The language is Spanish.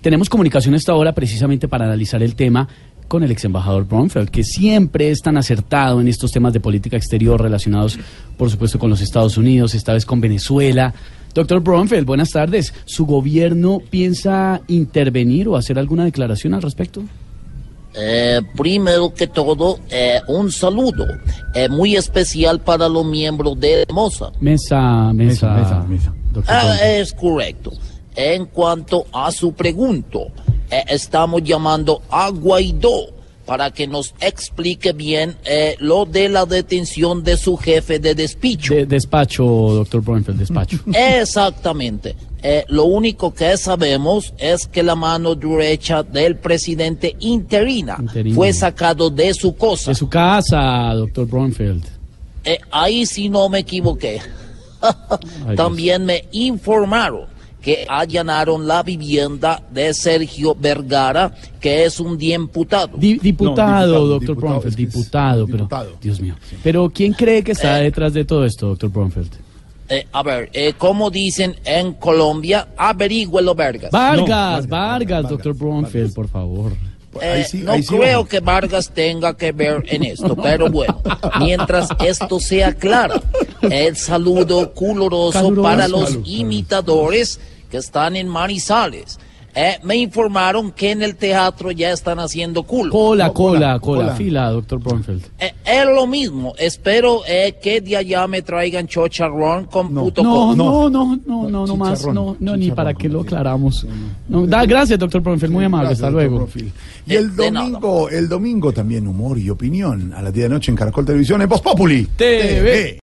Tenemos comunicación esta hora precisamente para analizar el tema con el ex embajador Bromfeld, que siempre es tan acertado en estos temas de política exterior relacionados, por supuesto, con los Estados Unidos, esta vez con Venezuela. Doctor Bromfeld, buenas tardes. ¿Su gobierno piensa intervenir o hacer alguna declaración al respecto? Eh, primero que todo, eh, un saludo eh, muy especial para los miembros de Moza. Mesa, mesa, Mesa, mesa. doctor Ah, es correcto. En cuanto a su pregunta, eh, estamos llamando a Guaidó para que nos explique bien eh, lo de la detención de su jefe de despicho. De- despacho, doctor Bromfeld, despacho. Exactamente. Eh, lo único que sabemos es que la mano derecha del presidente interina fue sacado de su cosa. De su casa, doctor Bromfeld. Eh, ahí sí no me equivoqué. También me informaron que allanaron la vivienda de Sergio Vergara, que es un diputado. Di- diputado, No, diputado, doctor diputado, diputado, pero diputado. Dios mío. Pero ¿quién cree que está Eh. detrás de todo esto, doctor Bromfeld? Eh, a ver, eh, como dicen en Colombia, averigüelo. Vargas, Vargas, Vargas, Vargas, doctor Bromfeld, por favor. Eh, Ahí sí- no sí creo vamos. que Vargas tenga que ver en esto, pero bueno, mientras esto sea claro, el saludo Caluroso. para los imitadores que están en Manizales. Eh, me informaron que en el teatro ya están haciendo culo. Cola, No, cola, cola, cola, cola. fila, doctor Bromfeld. Eh, es lo mismo, espero eh, que de allá me traigan chocharrón con No. puto No, co- no, no, no, no, no más, no, no, ni para qué lo aclaramos. No, da, gracias, doctor Bromfeld, muy amable, Gracias, hasta luego. Bromfield. Y el domingo, el domingo también humor y opinión a las 10 de la noche en Caracol Televisión en Voz Populi TV.